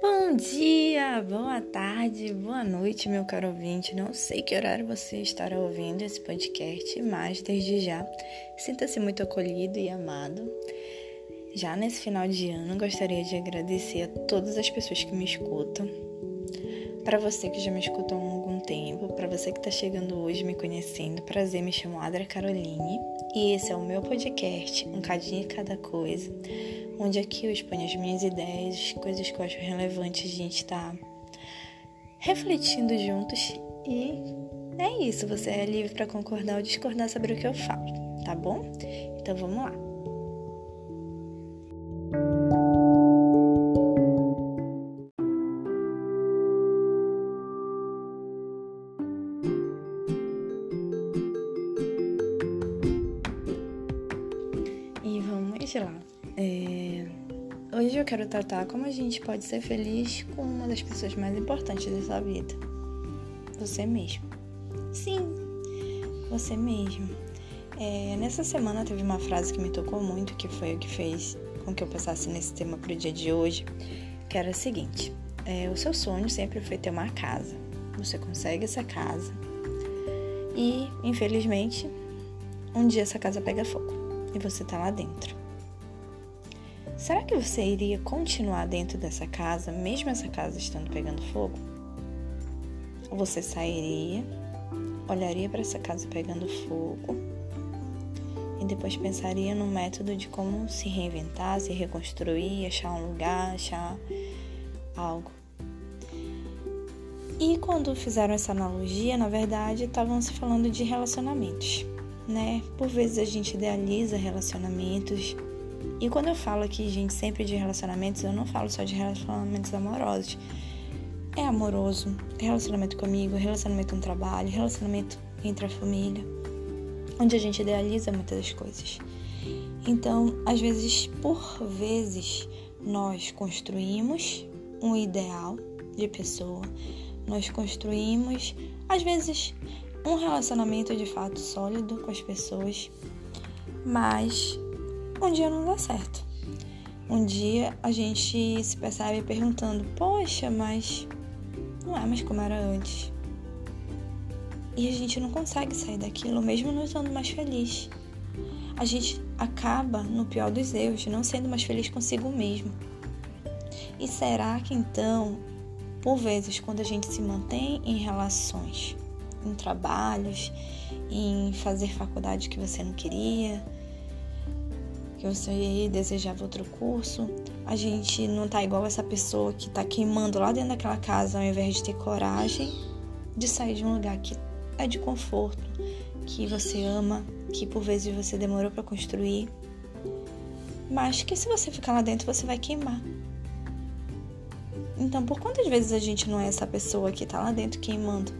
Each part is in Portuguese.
Bom dia, boa tarde, boa noite, meu caro ouvinte. Não sei que horário você estará ouvindo esse podcast, mas desde já sinta-se muito acolhido e amado. Já nesse final de ano, gostaria de agradecer a todas as pessoas que me escutam. Para você que já me escutou há algum tempo, para você que está chegando hoje me conhecendo, prazer, me chamo Adra Caroline e esse é o meu podcast, um cadinho de cada coisa onde aqui eu exponho as minhas ideias, coisas que eu acho relevantes a gente estar tá refletindo juntos e é isso, você é livre para concordar ou discordar sobre o que eu falo, tá bom? Então vamos lá. E vamos lá. É... Hoje eu quero tratar como a gente pode ser feliz com uma das pessoas mais importantes da sua vida. Você mesmo. Sim, você mesmo. É... Nessa semana teve uma frase que me tocou muito, que foi o que fez com que eu passasse nesse tema pro dia de hoje, que era o seguinte. É, o seu sonho sempre foi ter uma casa. Você consegue essa casa. E, infelizmente, um dia essa casa pega fogo e você tá lá dentro. Será que você iria continuar dentro dessa casa, mesmo essa casa estando pegando fogo? Você sairia, olharia para essa casa pegando fogo e depois pensaria no método de como se reinventar, se reconstruir, achar um lugar, achar algo? E quando fizeram essa analogia, na verdade, estavam se falando de relacionamentos, né? Por vezes a gente idealiza relacionamentos e quando eu falo aqui, gente, sempre de relacionamentos, eu não falo só de relacionamentos amorosos. É amoroso, é relacionamento comigo, relacionamento no trabalho, relacionamento entre a família, onde a gente idealiza muitas das coisas. Então, às vezes, por vezes, nós construímos um ideal de pessoa, nós construímos, às vezes, um relacionamento de fato sólido com as pessoas, mas um dia não dá certo. Um dia a gente se percebe perguntando: Poxa, mas não é mais como era antes. E a gente não consegue sair daquilo, mesmo não estando mais feliz. A gente acaba, no pior dos erros, não sendo mais feliz consigo mesmo. E será que então, por vezes, quando a gente se mantém em relações, em trabalhos, em fazer faculdade que você não queria, que você desejava outro curso, a gente não tá igual essa pessoa que tá queimando lá dentro daquela casa ao invés de ter coragem de sair de um lugar que é de conforto, que você ama, que por vezes você demorou para construir, mas que se você ficar lá dentro você vai queimar. Então, por quantas vezes a gente não é essa pessoa que tá lá dentro queimando,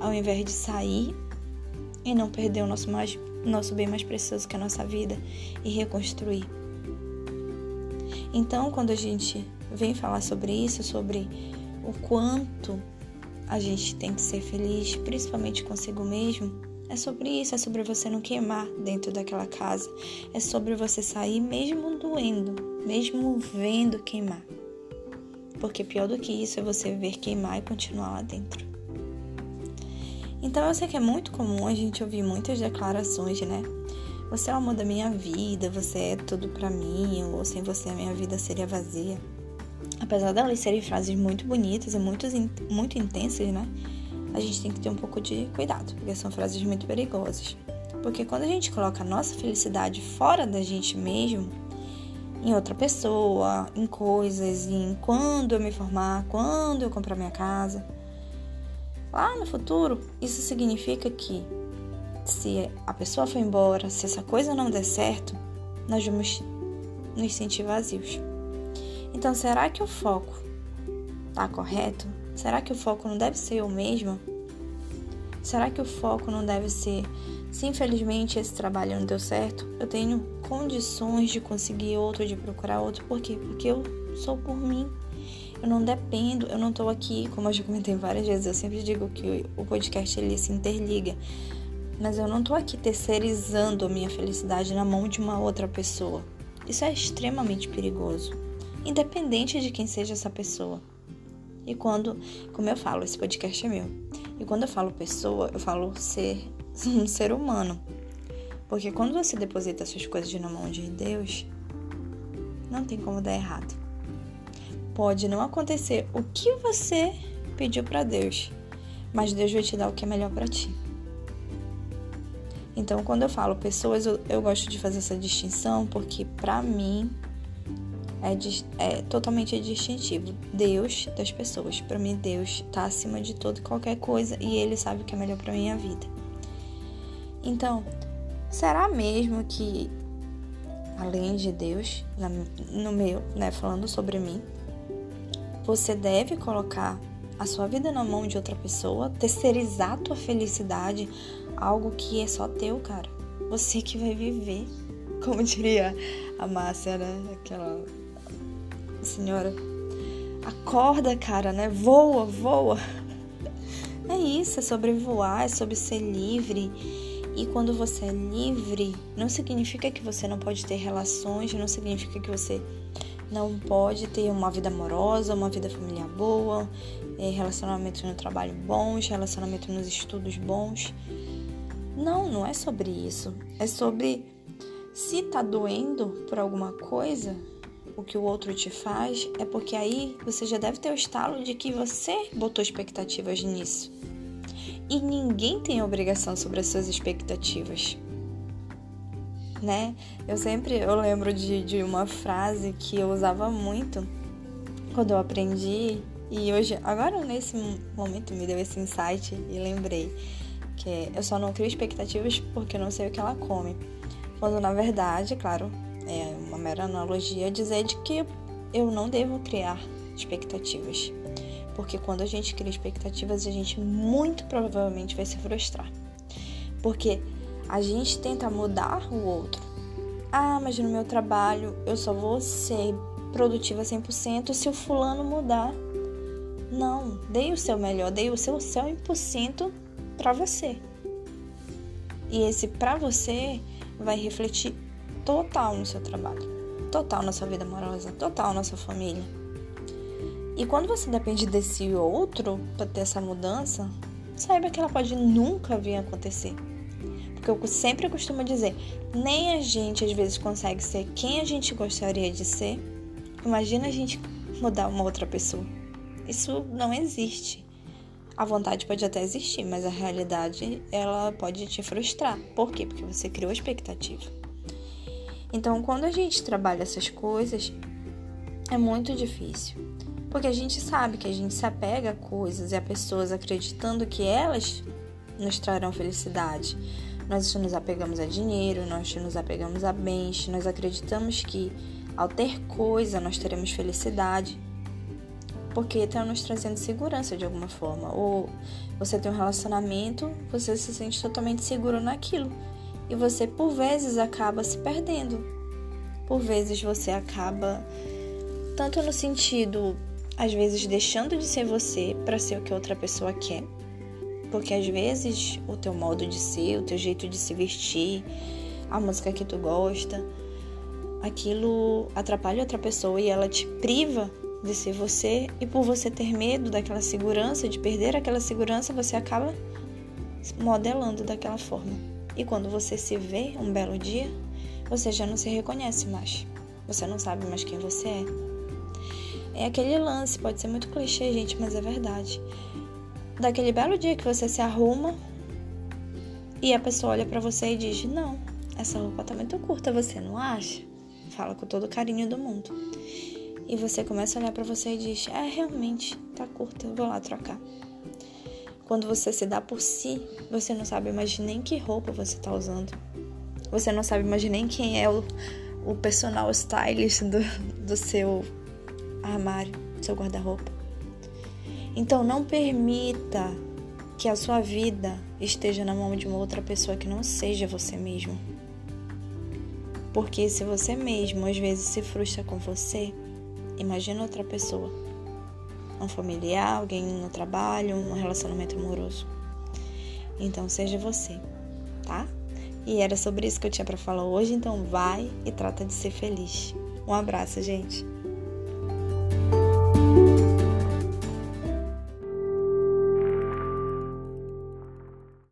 ao invés de sair e não perder o nosso mais nosso bem mais precioso que a nossa vida e reconstruir. Então, quando a gente vem falar sobre isso, sobre o quanto a gente tem que ser feliz, principalmente consigo mesmo, é sobre isso, é sobre você não queimar dentro daquela casa, é sobre você sair mesmo doendo, mesmo vendo queimar. Porque pior do que isso é você ver queimar e continuar lá dentro. Então eu sei que é muito comum a gente ouvir muitas declarações, né? Você é o amor da minha vida, você é tudo para mim, ou sem você a minha vida seria vazia. Apesar delas serem frases muito bonitas e muito, muito intensas, né? A gente tem que ter um pouco de cuidado, porque são frases muito perigosas. Porque quando a gente coloca a nossa felicidade fora da gente mesmo, em outra pessoa, em coisas, em quando eu me formar, quando eu comprar minha casa, Lá no futuro, isso significa que se a pessoa for embora, se essa coisa não der certo, nós vamos nos sentir vazios. Então, será que o foco está correto? Será que o foco não deve ser o mesmo? Será que o foco não deve ser se infelizmente esse trabalho não deu certo, eu tenho condições de conseguir outro, de procurar outro. Por quê? Porque eu sou por mim. Eu não dependo, eu não tô aqui, como eu já comentei várias vezes, eu sempre digo que o podcast ele se interliga. Mas eu não tô aqui terceirizando a minha felicidade na mão de uma outra pessoa. Isso é extremamente perigoso. independente de quem seja essa pessoa. E quando, como eu falo, esse podcast é meu. E quando eu falo pessoa, eu falo ser um ser humano. Porque quando você deposita suas coisas na mão de Deus, não tem como dar errado. Pode não acontecer o que você pediu para Deus, mas Deus vai te dar o que é melhor para ti. Então, quando eu falo pessoas, eu, eu gosto de fazer essa distinção porque, para mim, é, é, totalmente distintivo. Deus das pessoas. Para mim, Deus está acima de tudo e qualquer coisa e Ele sabe o que é melhor para minha vida. Então, será mesmo que, além de Deus, no meu, né, falando sobre mim, você deve colocar a sua vida na mão de outra pessoa, terceirizar a tua felicidade, algo que é só teu, cara. Você que vai viver. Como diria a Márcia, né? Aquela senhora. Acorda, cara, né? Voa, voa. É isso, é sobre voar, é sobre ser livre. E quando você é livre, não significa que você não pode ter relações, não significa que você não pode ter uma vida amorosa, uma vida familiar boa, é, relacionamentos no trabalho bons, relacionamentos nos estudos bons. Não, não é sobre isso. É sobre se tá doendo por alguma coisa, o que o outro te faz, é porque aí você já deve ter o estalo de que você botou expectativas nisso. E ninguém tem obrigação sobre as suas expectativas né? Eu sempre eu lembro de, de uma frase que eu usava muito quando eu aprendi e hoje, agora nesse momento me deu esse insight e lembrei que eu só não crio expectativas porque eu não sei o que ela come. Quando na verdade, claro, é uma mera analogia dizer de que eu não devo criar expectativas. Porque quando a gente cria expectativas, a gente muito provavelmente vai se frustrar. Porque a gente tenta mudar o outro. Ah, mas no meu trabalho eu só vou ser produtiva 100% se o fulano mudar. Não, dei o seu melhor, dei o seu 100% para você. E esse para você vai refletir total no seu trabalho, total na sua vida amorosa, total na sua família. E quando você depende desse outro para ter essa mudança, saiba que ela pode nunca vir a acontecer que eu sempre costumo dizer, nem a gente às vezes consegue ser quem a gente gostaria de ser. Imagina a gente mudar uma outra pessoa. Isso não existe. A vontade pode até existir, mas a realidade ela pode te frustrar. Por quê? Porque você criou expectativa. Então, quando a gente trabalha essas coisas, é muito difícil. Porque a gente sabe que a gente se apega a coisas e a pessoas acreditando que elas nos trarão felicidade. Nós nos apegamos a dinheiro, nós nos apegamos a bens, nós acreditamos que ao ter coisa nós teremos felicidade, porque está nos trazendo segurança de alguma forma. Ou você tem um relacionamento, você se sente totalmente seguro naquilo e você por vezes acaba se perdendo. Por vezes você acaba tanto no sentido às vezes deixando de ser você para ser o que outra pessoa quer porque às vezes o teu modo de ser, o teu jeito de se vestir, a música que tu gosta, aquilo atrapalha outra pessoa e ela te priva de ser você, e por você ter medo daquela segurança, de perder aquela segurança, você acaba modelando daquela forma. E quando você se vê um belo dia, você já não se reconhece mais. Você não sabe mais quem você é. É aquele lance, pode ser muito clichê, gente, mas é verdade daquele belo dia que você se arruma e a pessoa olha para você e diz: Não, essa roupa tá muito curta, você não acha? Fala com todo o carinho do mundo. E você começa a olhar para você e diz: É, realmente, tá curta, vou lá trocar. Quando você se dá por si, você não sabe mais nem que roupa você tá usando. Você não sabe mais nem quem é o, o personal stylist do, do seu armário, do seu guarda-roupa. Então não permita que a sua vida esteja na mão de uma outra pessoa que não seja você mesmo. Porque se você mesmo às vezes se frustra com você, imagina outra pessoa. Um familiar, alguém no trabalho, um relacionamento amoroso. Então seja você, tá? E era sobre isso que eu tinha para falar hoje, então vai e trata de ser feliz. Um abraço, gente.